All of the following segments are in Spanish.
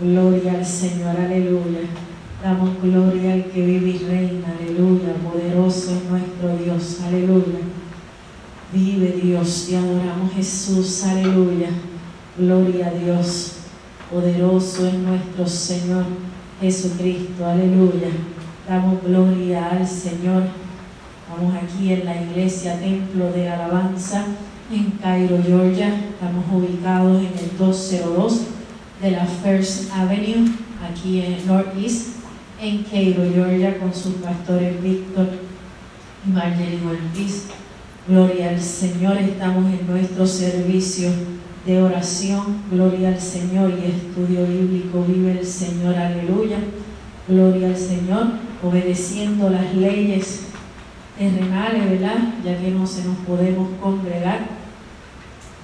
Gloria al Señor, aleluya. Damos gloria al que vive y reina, aleluya. Poderoso es nuestro Dios, aleluya. Vive Dios, te adoramos Jesús, aleluya. Gloria a Dios. Poderoso es nuestro Señor Jesucristo, aleluya. Damos gloria al Señor. Estamos aquí en la iglesia Templo de Alabanza en Cairo, Georgia. Estamos ubicados en el 202 de la First Avenue, aquí en Northeast, en Cairo, Georgia, con sus pastores Víctor y Marjorie Ortiz. Gloria al Señor, estamos en nuestro servicio de oración. Gloria al Señor y estudio bíblico. Vive el Señor, aleluya. Gloria al Señor, obedeciendo las leyes terrenales, ¿verdad? Ya que no se nos podemos congregar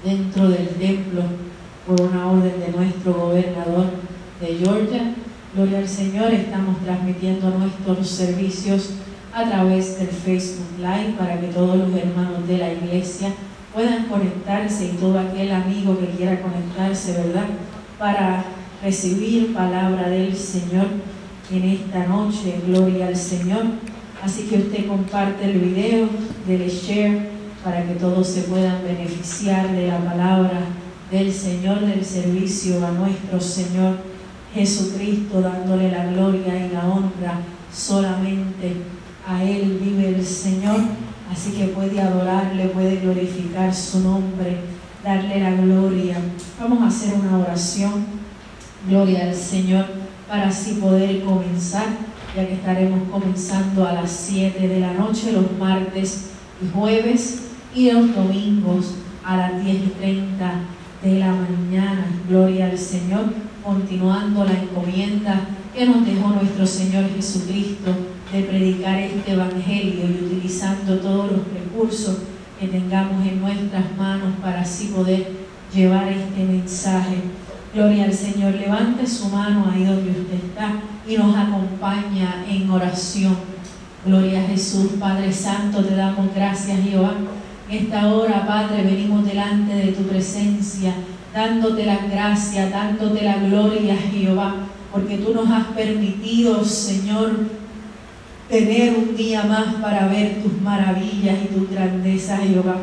dentro del templo por una orden de nuestro gobernador de Georgia. Gloria al Señor, estamos transmitiendo nuestros servicios a través del Facebook Live para que todos los hermanos de la iglesia puedan conectarse y todo aquel amigo que quiera conectarse, ¿verdad? Para recibir palabra del Señor en esta noche. Gloria al Señor. Así que usted comparte el video, dele share para que todos se puedan beneficiar de la palabra del Señor, del servicio a nuestro Señor Jesucristo, dándole la gloria y la honra. Solamente a Él vive el Señor, así que puede adorarle, puede glorificar su nombre, darle la gloria. Vamos a hacer una oración, gloria al Señor, para así poder comenzar, ya que estaremos comenzando a las 7 de la noche, los martes y jueves, y los domingos a las 10 y 30 de la mañana. Gloria al Señor, continuando la encomienda que nos dejó nuestro Señor Jesucristo de predicar este Evangelio y utilizando todos los recursos que tengamos en nuestras manos para así poder llevar este mensaje. Gloria al Señor, levante su mano ahí donde usted está y nos acompaña en oración. Gloria a Jesús, Padre Santo, te damos gracias, Jehová esta hora, Padre, venimos delante de tu presencia, dándote la gracia, dándote la gloria, Jehová, porque tú nos has permitido, Señor, tener un día más para ver tus maravillas y tu grandeza, Jehová.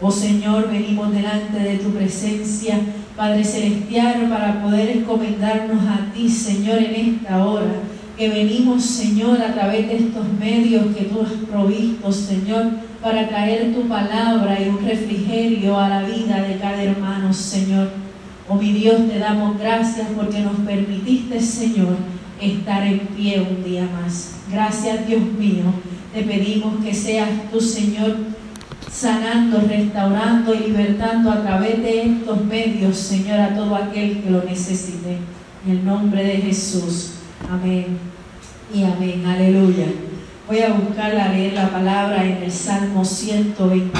Oh Señor, venimos delante de tu presencia, Padre Celestial, para poder encomendarnos a ti, Señor, en esta hora. Que venimos, Señor, a través de estos medios que tú has provisto, Señor, para traer tu palabra y un refrigerio a la vida de cada hermano, Señor. Oh mi Dios, te damos gracias porque nos permitiste, Señor, estar en pie un día más. Gracias, Dios mío. Te pedimos que seas tú, Señor, sanando, restaurando y libertando a través de estos medios, Señor, a todo aquel que lo necesite. En el nombre de Jesús. Amén. Y amén. Aleluya. Voy a buscar leer la palabra en el Salmo 121.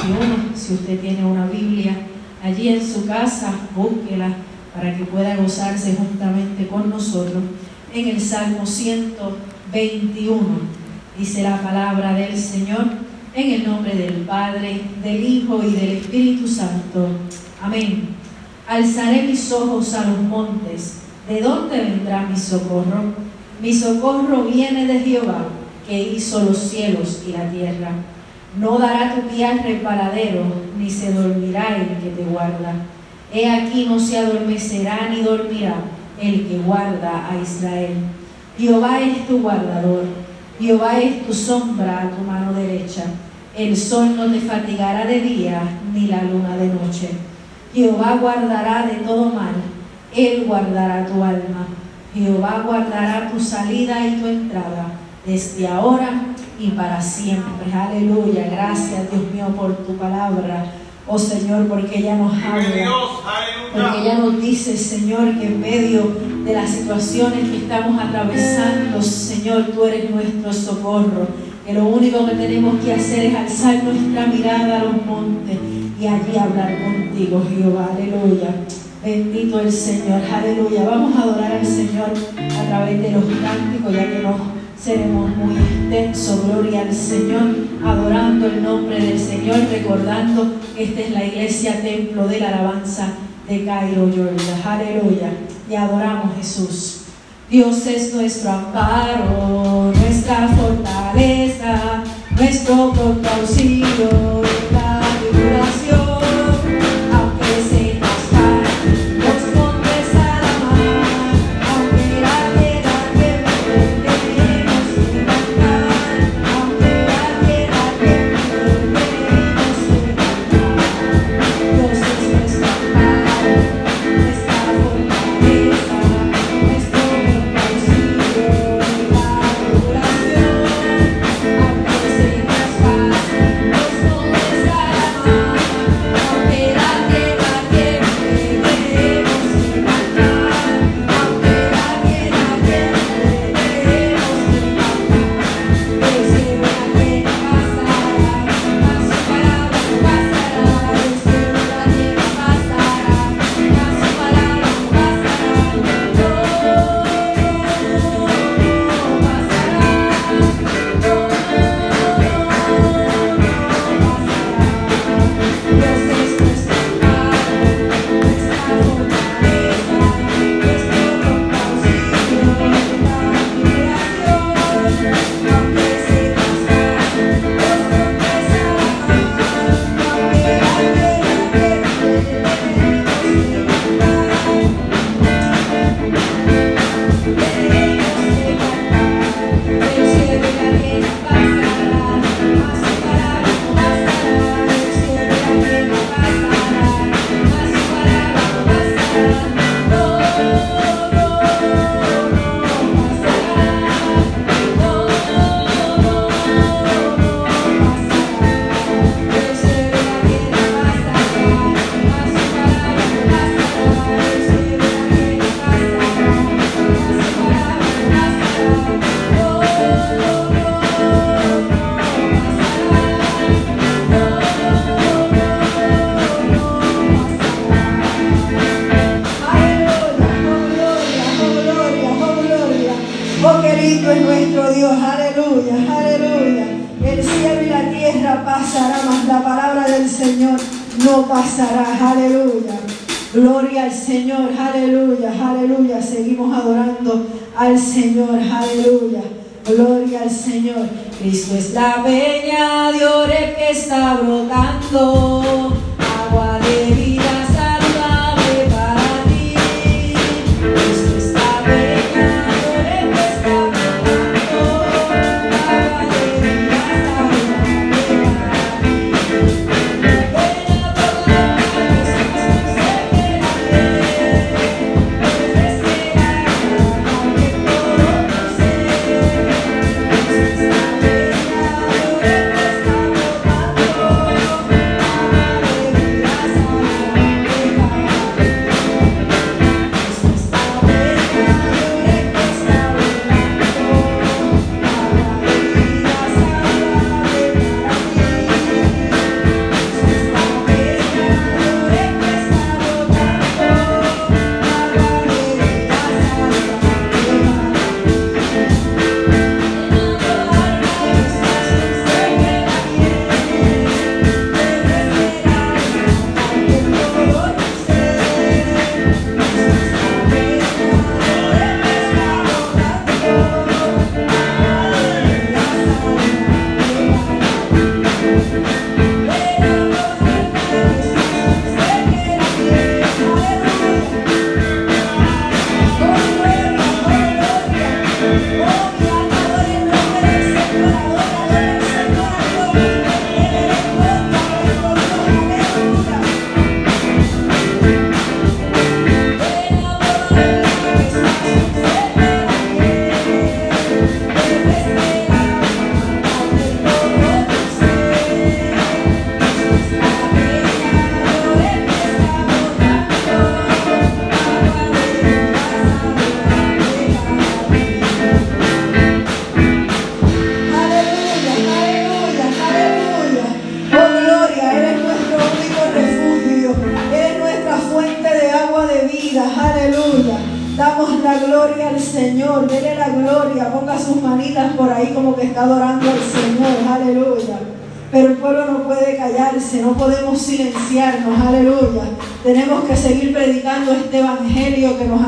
Si usted tiene una Biblia allí en su casa, búsquela para que pueda gozarse juntamente con nosotros. En el Salmo 121 dice la palabra del Señor en el nombre del Padre, del Hijo y del Espíritu Santo. Amén. Alzaré mis ojos a los montes. ¿De dónde vendrá mi socorro? Mi socorro viene de Jehová que hizo los cielos y la tierra. No dará tu pie reparadero, ni se dormirá el que te guarda. He aquí no se adormecerá ni dormirá el que guarda a Israel. Jehová es tu guardador, Jehová es tu sombra a tu mano derecha. El sol no te fatigará de día, ni la luna de noche. Jehová guardará de todo mal, Él guardará tu alma. Jehová guardará tu salida y tu entrada desde ahora y para siempre. Aleluya. Gracias, Dios mío, por tu palabra. Oh Señor, porque ella nos habla. Porque ella nos dice, Señor, que en medio de las situaciones que estamos atravesando, Señor, tú eres nuestro socorro. Que lo único que tenemos que hacer es alzar nuestra mirada a los montes y allí hablar contigo, Jehová. Aleluya. Bendito el Señor. Aleluya. Vamos a adorar al Señor a través de los cánticos, ya que nos seremos muy extenso, gloria al Señor, adorando el nombre del Señor, recordando que esta es la iglesia templo de la alabanza de Cairo, Georgia. Aleluya. Y adoramos Jesús. Dios es nuestro amparo, nuestra fortaleza, nuestro pronto auxilio está brotando.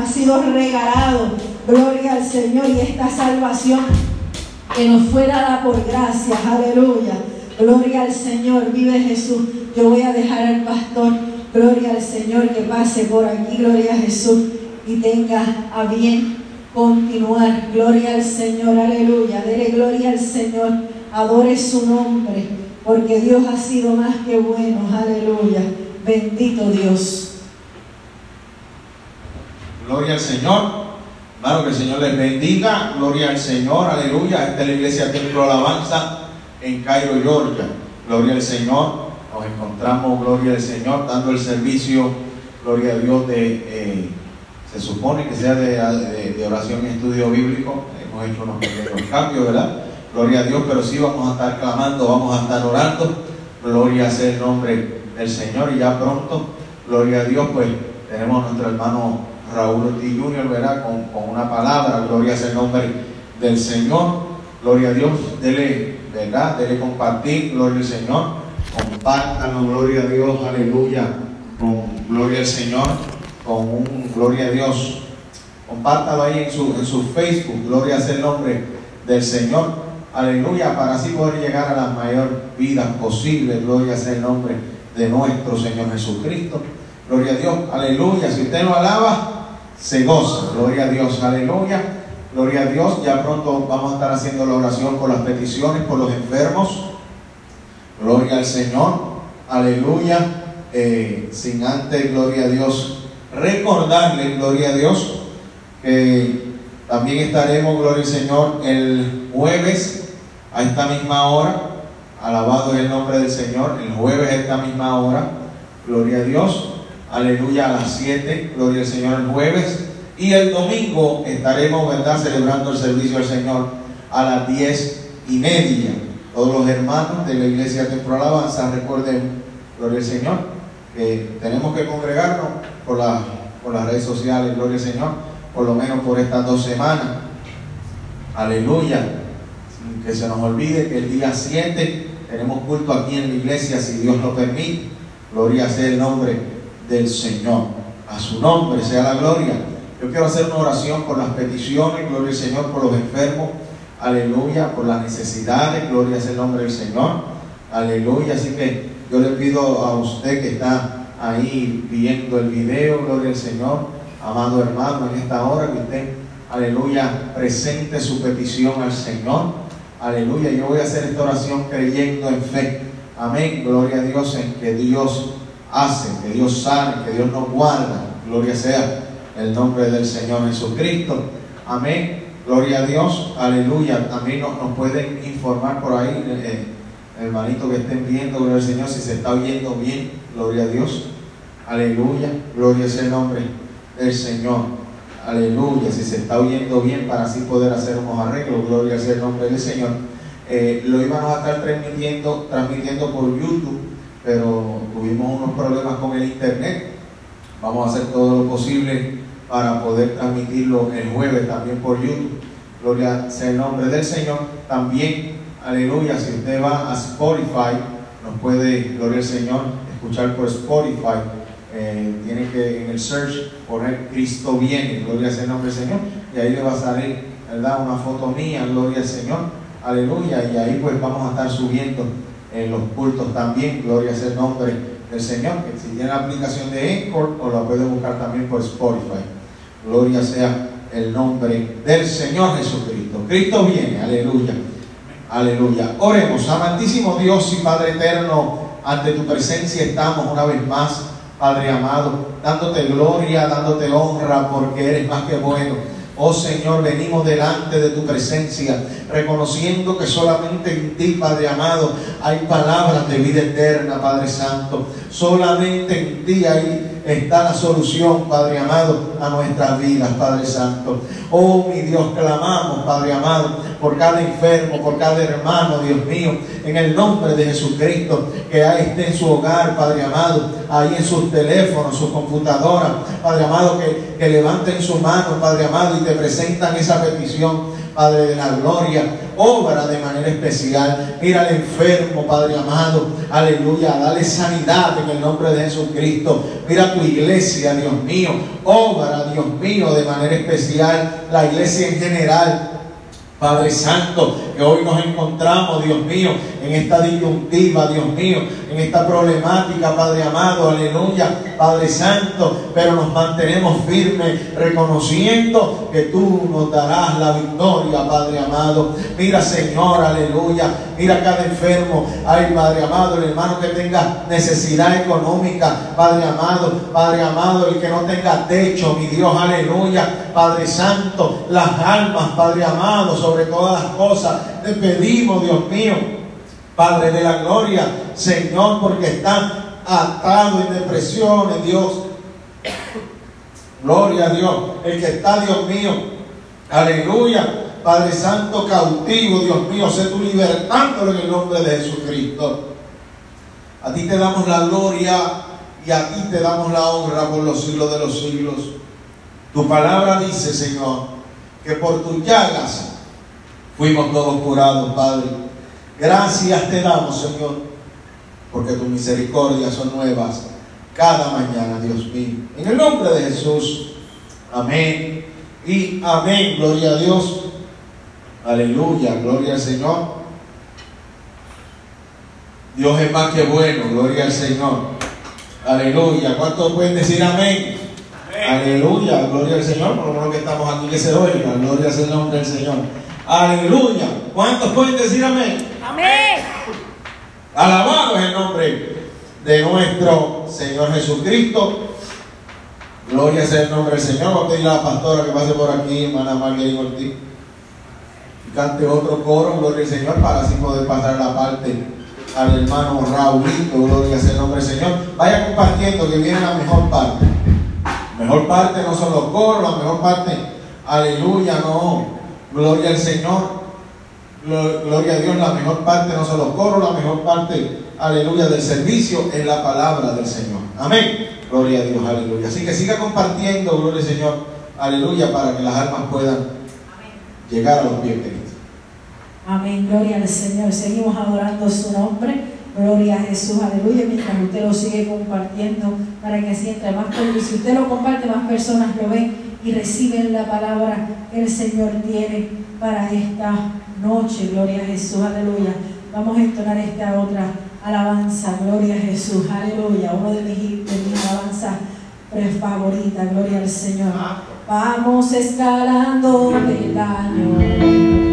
Evangelio que nos ha sido regalado. Gloria al Señor y esta salvación que nos fue dada por gracia, aleluya. Gloria al Señor, vive Jesús. Yo voy a dejar al pastor, gloria al Señor, que pase por aquí, gloria a Jesús, y tenga a bien continuar. Gloria al Señor, aleluya. Dele gloria al Señor, adore su nombre, porque Dios ha sido más que bueno, aleluya. Bendito Dios. Gloria al Señor. Hermano, que el Señor les bendiga. Gloria al Señor, aleluya. Esta es la iglesia Templo Alabanza en Cairo, Georgia. Gloria al Señor. Nos encontramos, gloria al Señor, dando el servicio, gloria a Dios, de, eh, se supone que sea de, oración y estudio bíblico. Hemos hecho unos pequeños cambios, ¿verdad? Gloria a Dios, pero sí vamos a estar clamando, vamos a estar orando. Gloria sea el nombre del Señor y ya pronto, gloria a Dios, pues tenemos a nuestro hermano Raúl Ortiz Jr., ¿verdad? Con, con una palabra, gloria sea el nombre del Señor. Gloria a Dios, dele ¿verdad? Debe compartir, gloria al Señor. Compártanlo, gloria a Dios, aleluya. Con gloria al Señor, con un gloria a Dios. Compártalo ahí en su, en su Facebook, gloria sea el nombre del Señor. Aleluya, para así poder llegar a la mayor vida posible. Gloria sea el nombre de nuestro Señor Jesucristo. Gloria a Dios, aleluya. Si usted lo alaba, se goza. Gloria a Dios, aleluya. Gloria a Dios, ya pronto vamos a estar haciendo la oración por las peticiones, por los enfermos. Gloria al Señor, aleluya. Eh, sin antes, gloria a Dios, recordarle, gloria a Dios, que también estaremos, gloria al Señor, el jueves a esta misma hora. Alabado es el nombre del Señor, el jueves a esta misma hora. Gloria a Dios, aleluya, a las 7, gloria al Señor el jueves y el domingo estaremos, ¿verdad?, celebrando el servicio al Señor a las diez y media. Todos los hermanos de la iglesia Templo Alabanza, recuerden, gloria al Señor, que tenemos que congregarnos por, por las redes sociales, gloria al Señor, por lo menos por estas dos semanas. Aleluya. que se nos olvide que el día 7 tenemos culto aquí en la iglesia, si Dios lo permite. Gloria sea el nombre del Señor. A su nombre sea la gloria. Yo quiero hacer una oración por las peticiones, gloria al Señor, por los enfermos, aleluya, por las necesidades, gloria al nombre del Señor, aleluya. Así que yo le pido a usted que está ahí viendo el video, gloria al Señor, amado hermano, en esta hora que usted, aleluya, presente su petición al Señor, aleluya. Yo voy a hacer esta oración creyendo en fe, amén, gloria a Dios en que Dios hace, que Dios sale, que Dios nos guarda, gloria sea el nombre del Señor Jesucristo. Amén. Gloria a Dios. Aleluya. También nos, pueden informar por ahí, eh, eh, hermanito que estén viendo, gloria al Señor, si se está oyendo bien. Gloria a Dios. Aleluya. Gloria sea el nombre del Señor. Aleluya. Si se está oyendo bien para así poder hacer unos arreglos. Gloria sea el nombre del Señor. Eh, lo íbamos a estar transmitiendo, transmitiendo por YouTube, pero tuvimos unos problemas con el internet. Vamos a hacer todo lo posible para poder transmitirlo el jueves también por YouTube. Gloria sea el nombre del Señor. También, aleluya, si usted va a Spotify, nos puede, gloria al Señor, escuchar por Spotify. Eh, tiene que en el search poner Cristo viene, gloria sea el nombre del Señor, y ahí le va a salir, ¿verdad? Una foto mía, gloria al Señor, aleluya, y ahí pues vamos a estar subiendo en los cultos también, gloria sea el nombre del Señor, que si tiene la aplicación de Anchor o la puede buscar también por Spotify. Gloria sea el nombre del Señor Jesucristo. Cristo viene, aleluya. Aleluya. Oremos, amantísimo Dios y Padre eterno, ante tu presencia estamos una vez más, Padre amado, dándote gloria, dándote honra, porque eres más que bueno. Oh Señor, venimos delante de tu presencia, reconociendo que solamente en ti, Padre amado, hay palabras de vida eterna, Padre Santo. Solamente en ti hay está la solución, Padre amado, a nuestras vidas, Padre Santo. Oh, mi Dios, clamamos, Padre amado, por cada enfermo, por cada hermano, Dios mío, en el nombre de Jesucristo, que esté en su hogar, Padre amado, ahí en sus teléfonos, sus computadoras, Padre amado, que, que levanten su mano, Padre amado, y te presentan esa petición Padre de la gloria, obra de manera especial. Mira al enfermo, Padre amado, aleluya, dale sanidad en el nombre de Jesucristo. Mira tu iglesia, Dios mío, obra, Dios mío, de manera especial, la iglesia en general. Padre Santo, que hoy nos encontramos, Dios mío, en esta disyuntiva, Dios mío, en esta problemática, Padre amado, aleluya, Padre Santo, pero nos mantenemos firmes, reconociendo que tú nos darás la victoria, Padre amado. Mira, Señor, aleluya, mira cada enfermo, ay, Padre amado, el hermano que tenga necesidad económica, Padre amado, Padre amado, el que no tenga techo, mi Dios, aleluya, Padre Santo, las almas, Padre amado, sobre todas las cosas. Te pedimos, Dios mío, Padre de la gloria, Señor, porque están atados en depresiones, Dios. Gloria a Dios. El que está, Dios mío, aleluya. Padre Santo, cautivo, Dios mío, sé tú libertándolo en el nombre de Jesucristo. A ti te damos la gloria y a ti te damos la honra por los siglos de los siglos. Tu palabra dice, Señor, que por tus llagas fuimos todos curados, Padre. Gracias te damos, Señor, porque tus misericordias son nuevas cada mañana, Dios mío. En el nombre de Jesús, amén y amén. Gloria a Dios. Aleluya, gloria al Señor. Dios es más que bueno, gloria al Señor. Aleluya. ¿Cuántos pueden decir amén? Aleluya, gloria al Señor. Por lo menos que estamos aquí que se oiga. Gloria al nombre del Señor. Aleluya. ¿Cuántos pueden decir amén? Amén. Alabado es el nombre de nuestro Señor Jesucristo. Gloria sea el nombre del Señor. Vamos a pedir a la pastora que pase por aquí, hermana Margarita Ortiz. Y cante otro coro, gloria al Señor, para así poder pasar la parte al hermano Raúlito. Gloria sea el nombre del Señor. Vaya compartiendo que viene la mejor parte. La mejor parte no son los coros, la mejor parte, aleluya, no. Gloria al Señor. Gloria a Dios, la mejor parte no son los coros, la mejor parte, aleluya, del servicio es la palabra del Señor. Amén. Gloria a Dios, aleluya. Así que siga compartiendo, gloria al Señor, aleluya, para que las almas puedan llegar a los pies de Cristo. Amén, gloria al Señor. Seguimos adorando su nombre. Gloria a Jesús, aleluya. Mientras usted lo sigue compartiendo, para que sienta más más. Si usted lo comparte, más personas lo ven y reciben la palabra que el Señor tiene para esta noche. Gloria a Jesús, aleluya. Vamos a entonar esta otra alabanza. Gloria a Jesús, aleluya. Uno de mis, de mis alabanzas favoritas. Gloria al Señor. Vamos escalando peldaño. Vamos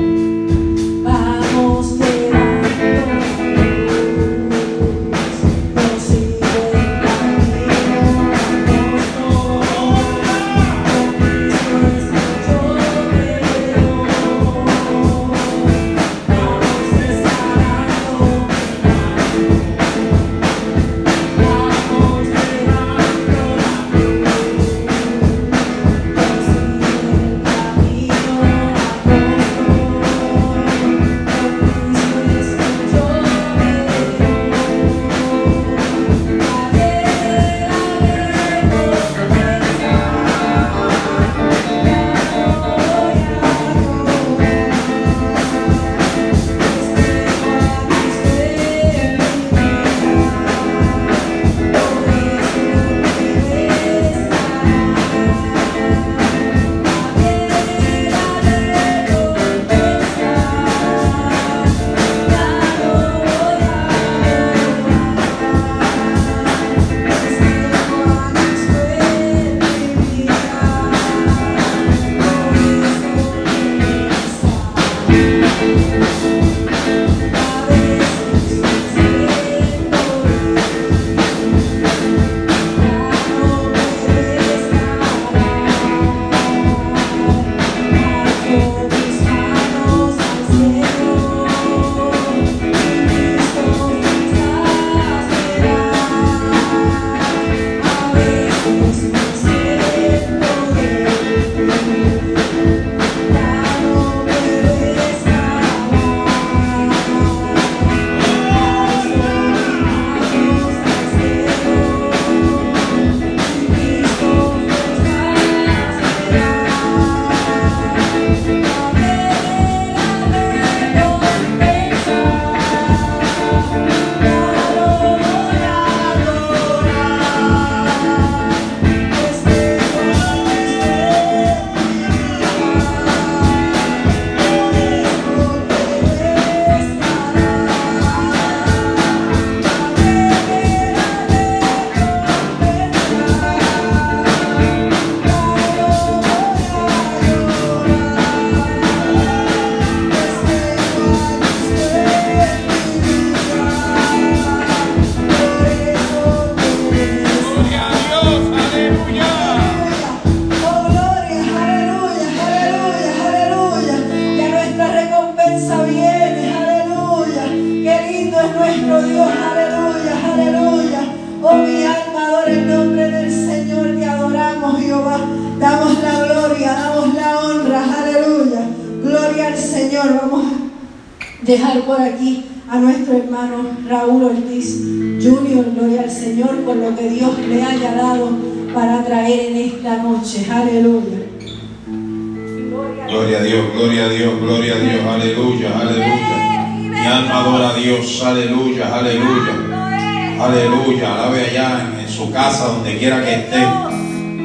casa, donde quiera que esté.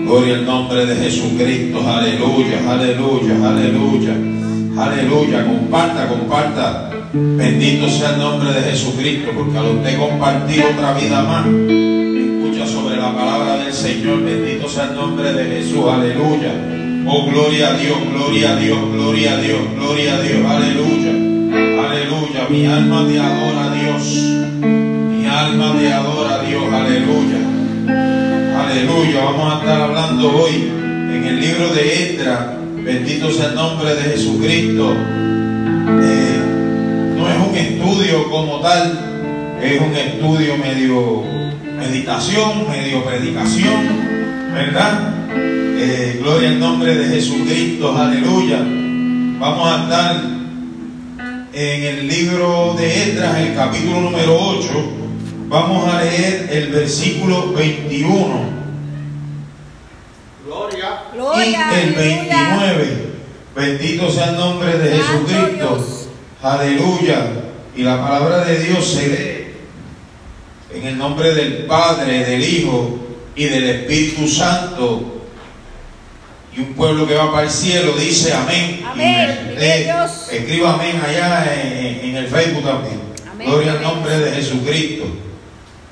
Gloria al nombre de Jesucristo, aleluya, aleluya, aleluya. Aleluya, comparta, comparta. Bendito sea el nombre de Jesucristo, porque al usted compartir otra vida más, escucha sobre la palabra del Señor. Bendito sea el nombre de Jesús, aleluya. Oh, gloria a Dios, gloria a Dios, gloria a Dios, gloria a Dios, aleluya. Aleluya, mi alma te adora a Dios. Mi alma te adora a Dios, aleluya. Aleluya, vamos a estar hablando hoy en el libro de Edra. Bendito sea el nombre de Jesucristo. Eh, no es un estudio como tal, es un estudio medio meditación, medio predicación, ¿verdad? Eh, gloria al nombre de Jesucristo, aleluya. Vamos a estar en el libro de Edras, el capítulo número 8. Vamos a leer el versículo 21. Y el 29. Bendito sea el nombre de Jesucristo. Aleluya. Y la palabra de Dios se lee en el nombre del Padre, del Hijo y del Espíritu Santo y un pueblo que va para el cielo dice amén. Amén. escriba amén allá en, el Facebook también. Gloria al nombre de Jesucristo.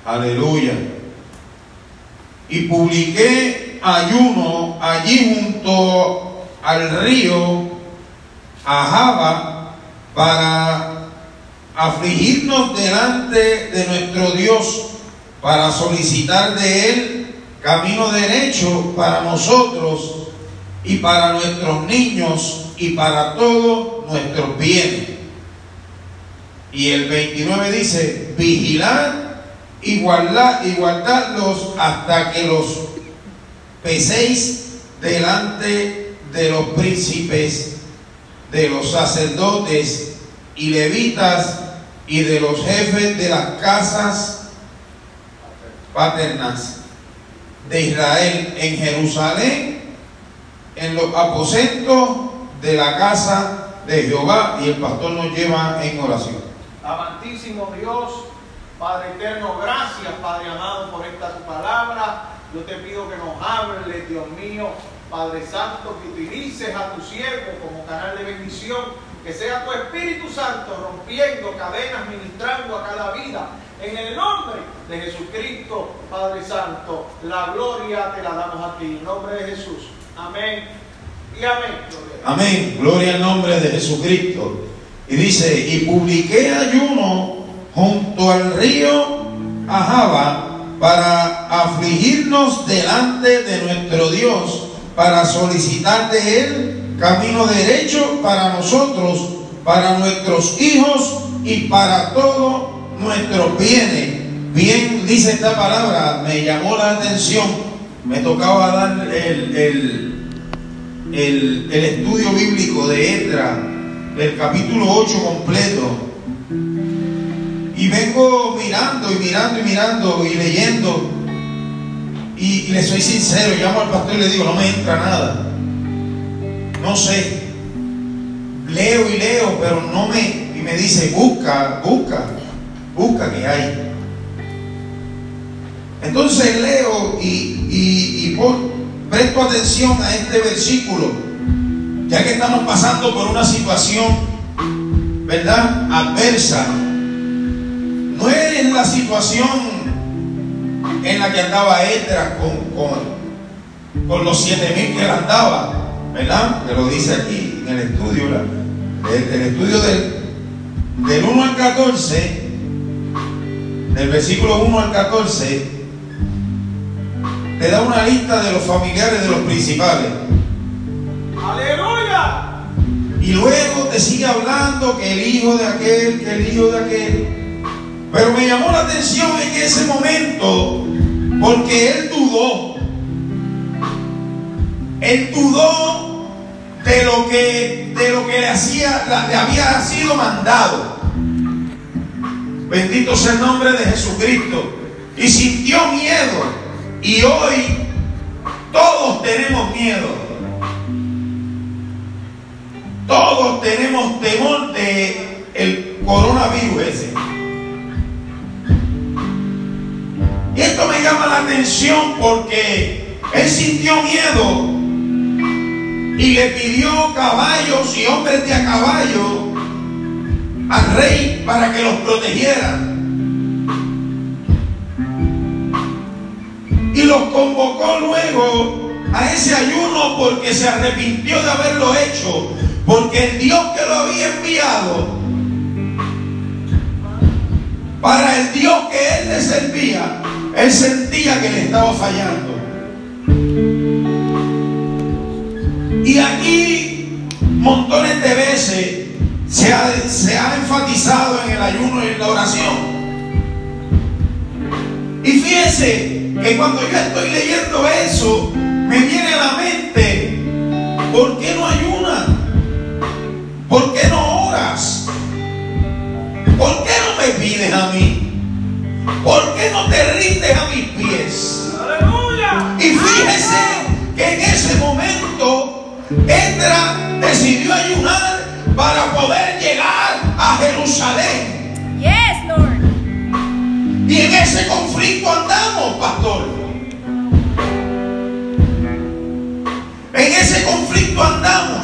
Aleluya. Y publiqué ayuno allí junto al río Ajaba para afligirnos delante de nuestro Dios, para solicitar de Él camino derecho para nosotros y para nuestros niños y para todos nuestros bienes. Y el 29 dice, vigilar y, guardarlos hasta que los peséis delante de los príncipes, de los sacerdotes y levitas y de los jefes de las casas paternas de Israel en Jerusalén en los aposentos de la casa de Jehová y el pastor nos lleva en oración. Amantísimo Dios, Padre eterno, gracias Padre amado por esta tu palabra. Yo te pido que nos hables, Dios mío, Padre Santo, que utilices a tu siervo como canal de bendición, que sea tu Espíritu Santo rompiendo cadenas, ministrando a cada vida. En el nombre de Jesucristo, Padre Santo, la gloria te la damos a ti. En nombre de Jesús. Amén. Y amén. Amén. Gloria al nombre de Jesucristo. Y dice, y publiqué ayuno junto al río Ajaba para afligirnos delante de nuestro Dios, para solicitar de Él camino derecho para nosotros, para nuestros hijos y para todos nuestros bienes. Bien dice esta palabra, me llamó la atención me tocaba dar el, el, estudio bíblico de Edra, el capítulo 8 completo. Y vengo mirando y mirando y mirando y leyendo. Y, le soy sincero, llamo al pastor y le digo, no me entra nada. No sé. Leo y leo, pero no me... Y me dice, busca, busca, busca que hay. Entonces leo y, presto atención a este versículo, ya que estamos pasando por una situación, ¿verdad? Adversa. No es la situación en la que andaba Edra con, con, los siete mil que él andaba, ¿verdad? Que lo dice aquí en el estudio, el, estudio del, del 1 al 14, del versículo 1 al 14 le da una lista de los familiares de los principales. Aleluya. Y luego te sigue hablando que el hijo de aquel, que el hijo de aquel. Pero me llamó la atención en ese momento porque él dudó. Él dudó de lo que, de lo que le, hacía, le había sido mandado. Bendito sea el nombre de Jesucristo. Y sintió miedo. Y hoy todos tenemos miedo. Todos tenemos temor de el coronavirus ese. Y esto me llama la atención porque él sintió miedo y le pidió caballos y hombres de a caballo al rey para que los protegiera. Y los convocó luego a ese ayuno porque se arrepintió de haberlo hecho, porque el Dios que lo había enviado para el Dios que él le servía, él sentía que le estaba fallando. Y aquí montones de veces se ha, se ha enfatizado en el ayuno y en la oración. Y fíjense que cuando yo estoy leyendo eso, me viene a la mente, ¿por qué no ayunas? ¿Por qué no oras? ¿Por qué no me pides a mí? ¿Por qué no te rindes a mis pies? Aleluya. Y fíjese que en ese momento Edra decidió ayunar para poder llegar a Jerusalén. Yes, Lord. Y en ese conflicto andamos, pastor. En ese conflicto andamos.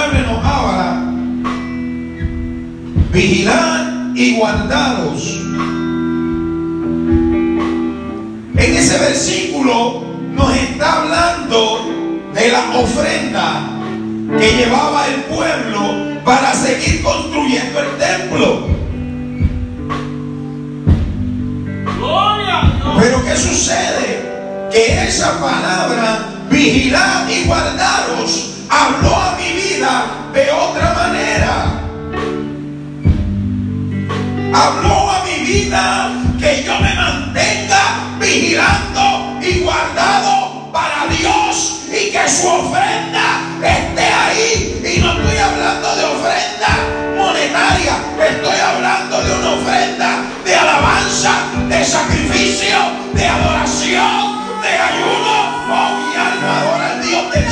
Versículo 29 nos habla, vigilad y guardados. En ese versículo nos está hablando de la ofrenda que llevaba el pueblo para seguir construyendo el templo. Pero ¿qué sucede? Que esa palabra, vigilad y guardaros, habló a mi vida de otra manera. Habló a mi vida que yo me mantenga vigilando y guardado para Dios y que su ofrenda esté ahí. Y no estoy hablando de ofrenda monetaria, estoy hablando de una ofrenda de alabanza, de sacrificio, de adoración, de ayuno. Oh, mi alma adora al Dios del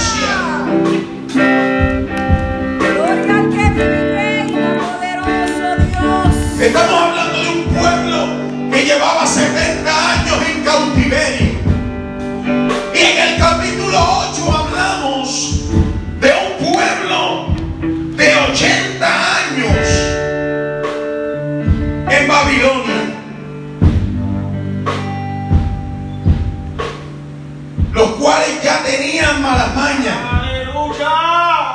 Estamos hablando de un pueblo que llevaba 70 años en cautiverio. Y en el capítulo 8 hablamos de un pueblo de 80 años en Babilonia. Los cuales ya tenían malas mañas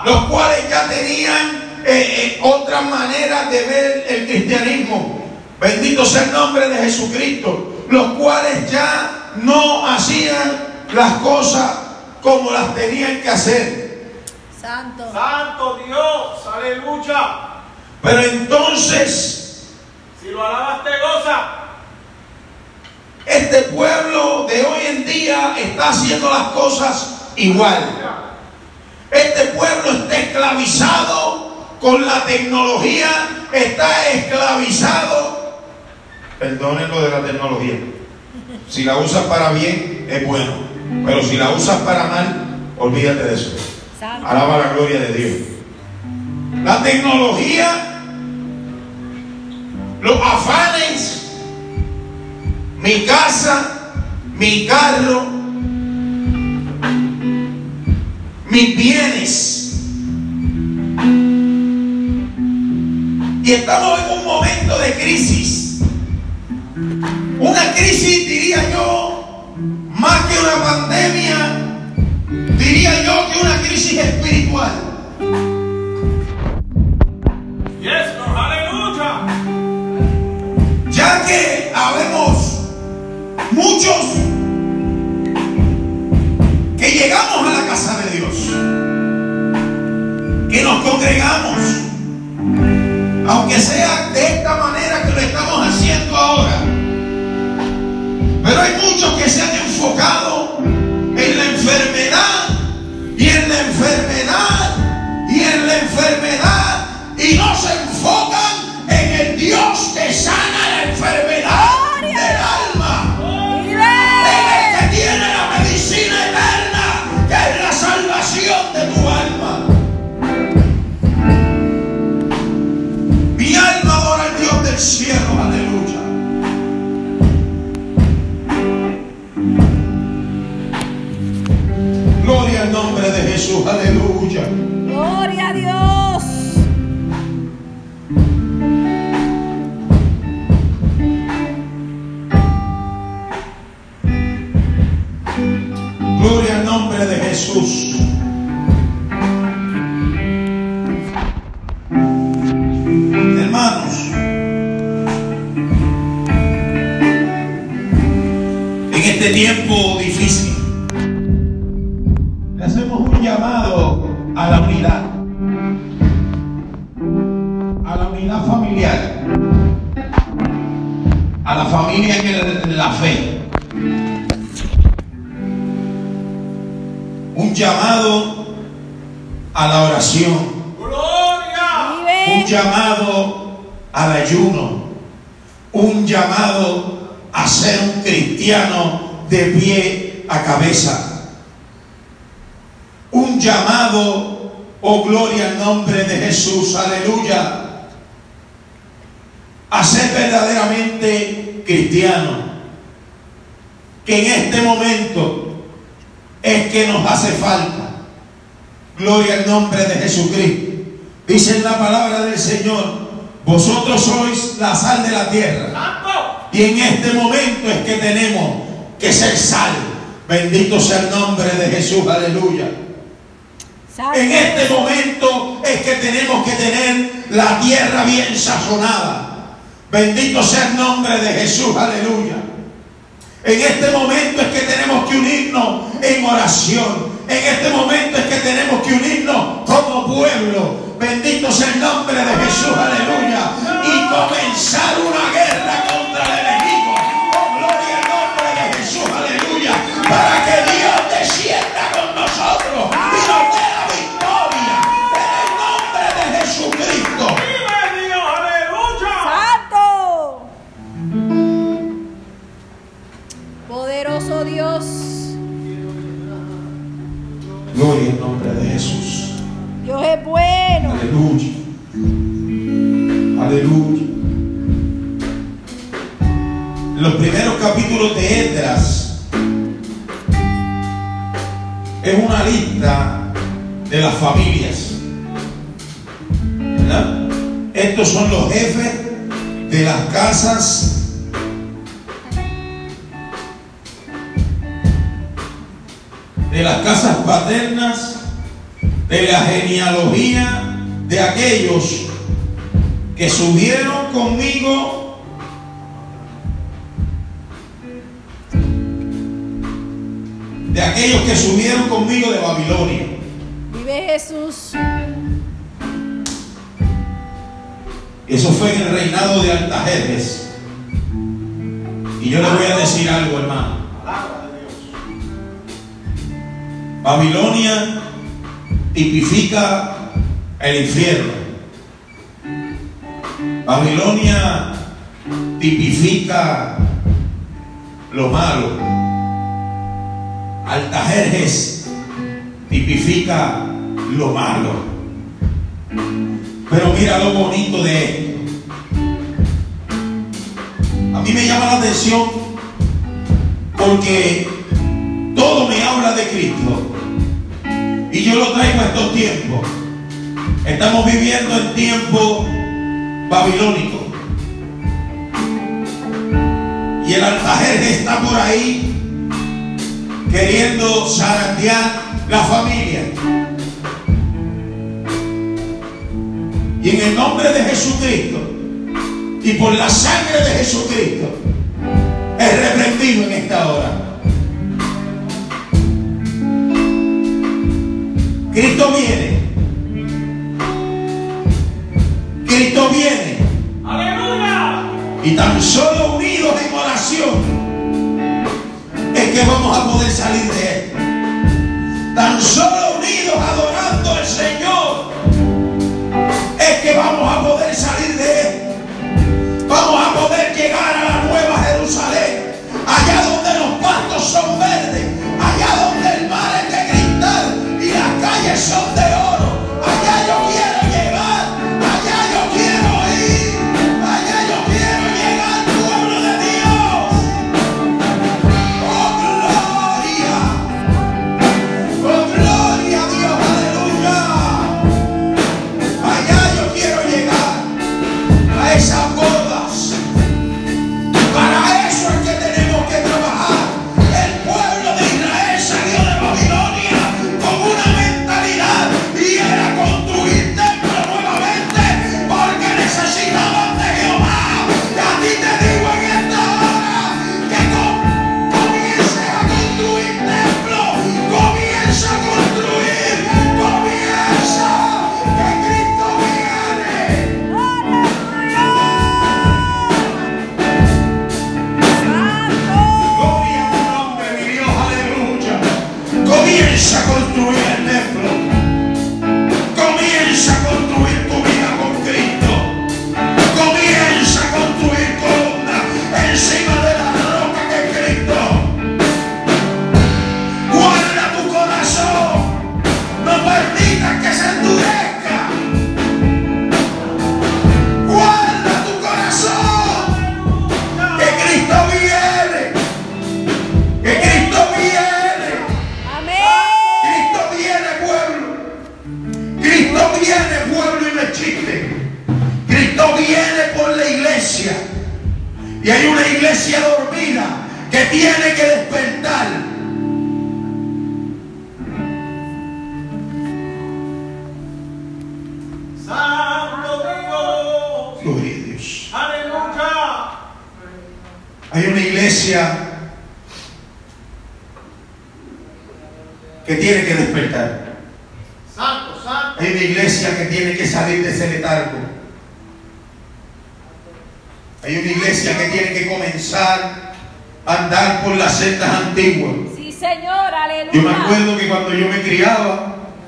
los cuales ya tenían eh, eh, otras maneras de ver el cristianismo. Bendito sea el nombre de Jesucristo. Los cuales ya no hacían las cosas como las tenían que hacer. Santo. Santo Dios. Aleluya. Pero entonces Si lo alabas, te goza. Este pueblo de hoy en día está haciendo las cosas igual. Este pueblo está esclavizado con la tecnología, está esclavizado. Perdonen lo de la tecnología. Si la usas para bien, es bueno. Pero si la usas para mal, olvídate de eso. Alaba la gloria de Dios. La tecnología, los afanes, mi casa, mi carro, mis bienes. Y estamos en un momento de crisis. Una crisis, diría yo, más que una pandemia, diría yo que una crisis espiritual. Yes, Lord, aleluya. Ya que habemos muchos que llegamos a la casa de Dios, que nos congregamos, aunque sea de esta manera que lo estamos haciendo ahora. Pero hay muchos que se han enfocado en la enfermedad y en la enfermedad y en la enfermedad y no se nombre de un llamado a ser un cristiano de pie a cabeza, un llamado, oh gloria al nombre de Jesús, aleluya, a ser verdaderamente cristiano, que en este momento es que nos hace falta. Gloria al nombre de Jesucristo. Dice la palabra del Señor, vosotros sois la sal de la tierra. Y en este momento es que tenemos que ser sal. Bendito sea el nombre de Jesús, aleluya. En este momento es que tenemos que tener la tierra bien sazonada. Bendito sea el nombre de Jesús, aleluya. En este momento es que tenemos que unirnos en oración. En este momento es que tenemos que unirnos como pueblo. Bendito sea el nombre de Jesús, aleluya. Y comenzar una guerra primeros capítulos de Esdras es una lista de las familias. Estos son los jefes de las casas de las casas paternas, de la genealogía de aquellos que subieron conmigo de aquellos que subieron conmigo de Babilonia. Vive Jesús. Eso fue en el reinado de Altajerjes. Y yo le voy a decir algo, hermano. Palabra de Dios. Babilonia tipifica el infierno. Babilonia tipifica lo malo. Altajerjes tipifica lo malo. Pero mira lo bonito de esto. A mí me llama la atención porque todo me habla de Cristo. Y yo lo traigo a estos tiempos. Estamos viviendo en tiempo babilónico. Y el Altajerje está por ahí queriendo zarandear la familia. Y en el nombre de Jesucristo y por la sangre de Jesucristo es reprendido en esta hora. Cristo viene. Cristo viene. ¡Aleluya! Y tan solo unidos en oración que vamos a poder salir de esto. Tan solo unidos adorando al Señor es que vamos a poder salir de esto. Vamos a poder llegar a la nueva Jerusalén, allá donde los pastos son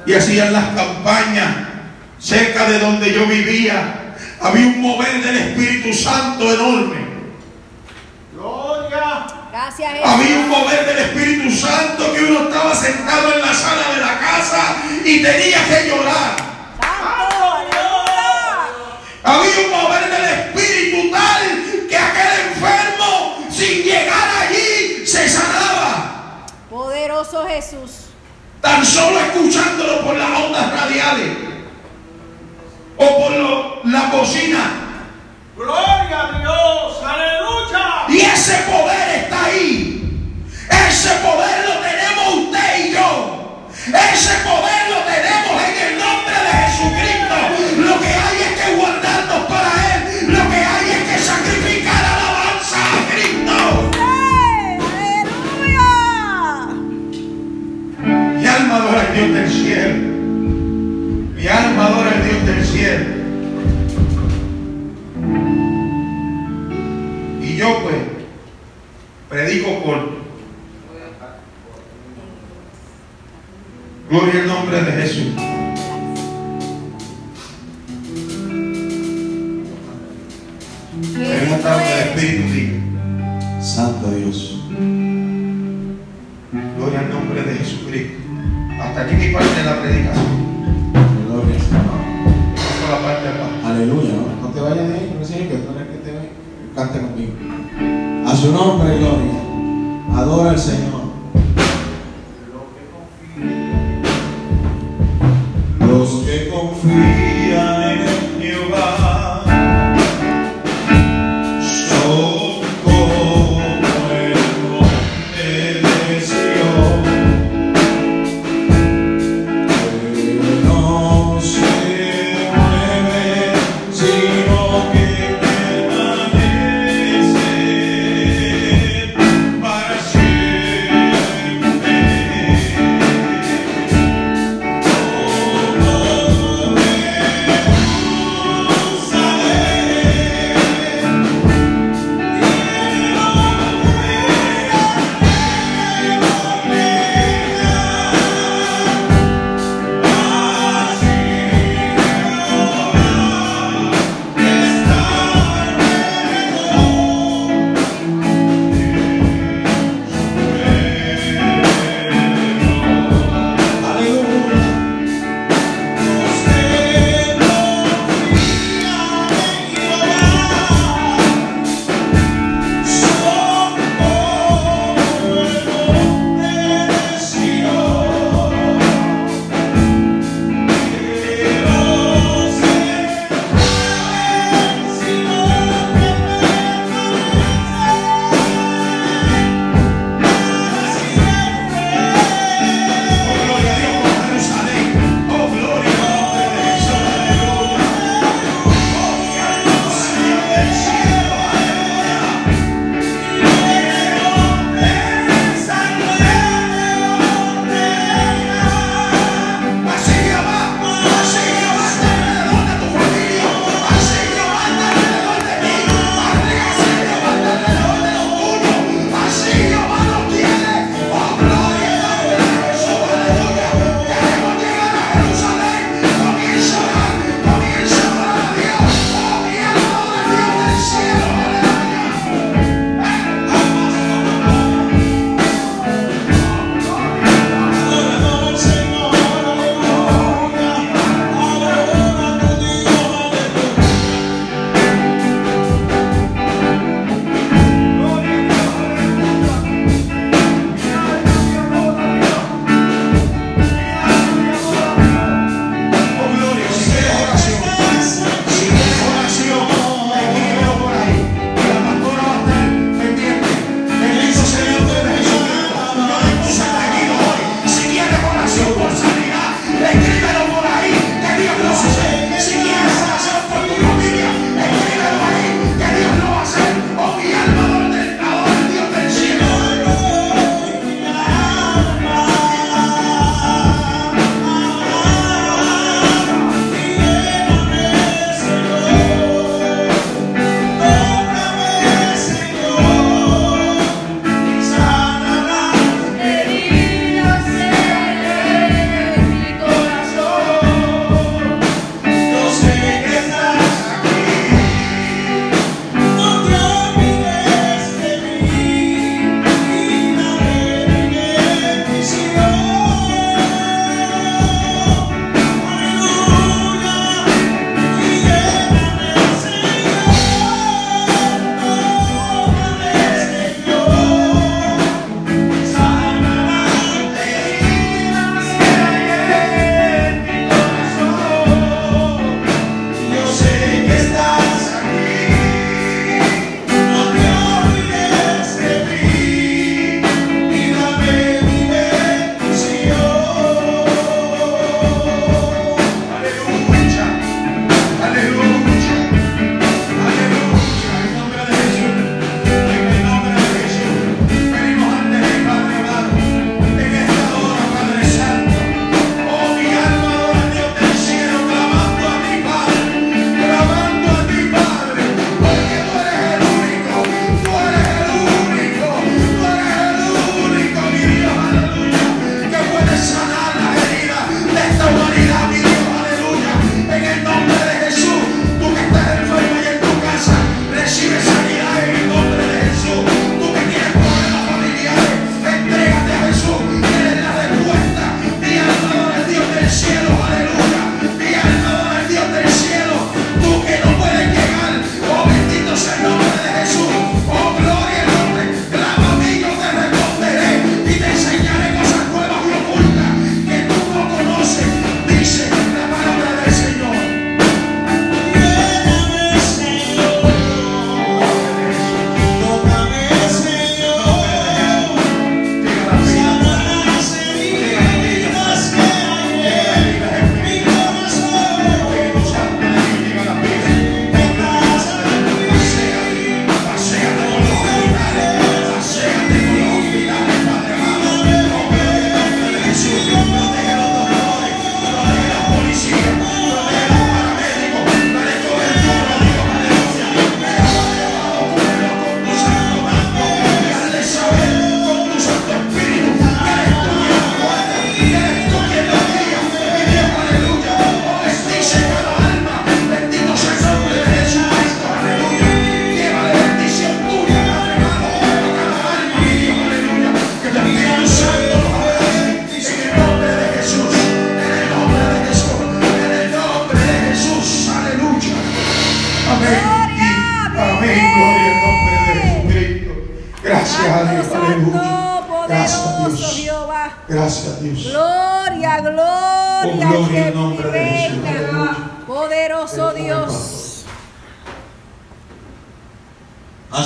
y hacían las campañas cerca de donde yo vivía, había un mover del Espíritu Santo enorme. ¡Gloria! Gracias, Había un mover del Espíritu Santo que uno estaba sentado en la sala de la casa y tenía que llorar. Santo. Había un mover del Espíritu tal que aquel enfermo sin llegar allí se sanaba. Poderoso Jesús. Tan solo escuchándolo por las ondas radiales o por lo- la bocina. ¡Gloria a Dios! ¡Aleluya! Y ese poder está ahí. Ese poder lo tenemos usted y yo. Ese poder yo pues predico corto. Gloria al nombre de Jesús. En una tarde de Espíritu Santo Dios. Gloria al nombre de Jesucristo. Hasta aquí mi parte de la predicación. Su nombre, gloria. Adora al Señor.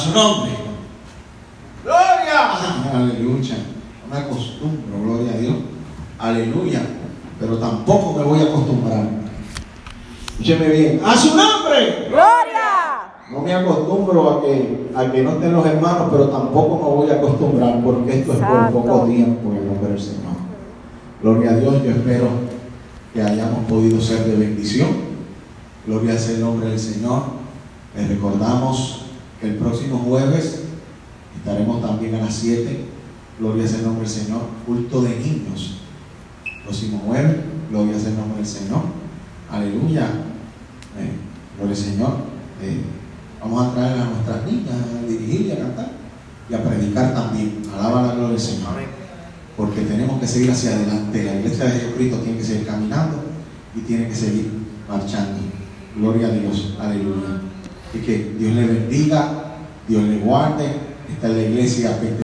Su nombre. Gloria. Aleluya. No me acostumbro, gloria a Dios. Aleluya. Pero tampoco me voy a acostumbrar. Escúcheme bien. A su nombre. Gloria. No me acostumbro a que, a que no estén los hermanos, pero tampoco me voy a acostumbrar porque esto es por poco tiempo en el nombre del Señor. Gloria a Dios, yo espero que hayamos podido ser de bendición. Gloria sea el nombre del Señor. Les recordamos el próximo jueves estaremos también a las 7. Gloria sea el nombre del Señor. Culto de niños. Próximo jueves. Gloria sea el nombre del Señor. Aleluya. Eh, gloria al Señor. Eh, vamos a traer a nuestras niñas a dirigir y a cantar y a predicar también. Alaba la gloria del Señor. Porque tenemos que seguir hacia adelante. La iglesia de Jesucristo tiene que seguir caminando y tiene que seguir marchando. Gloria a Dios. Aleluya. Y que Dios le bendiga, Dios le guarde. Esta es la iglesia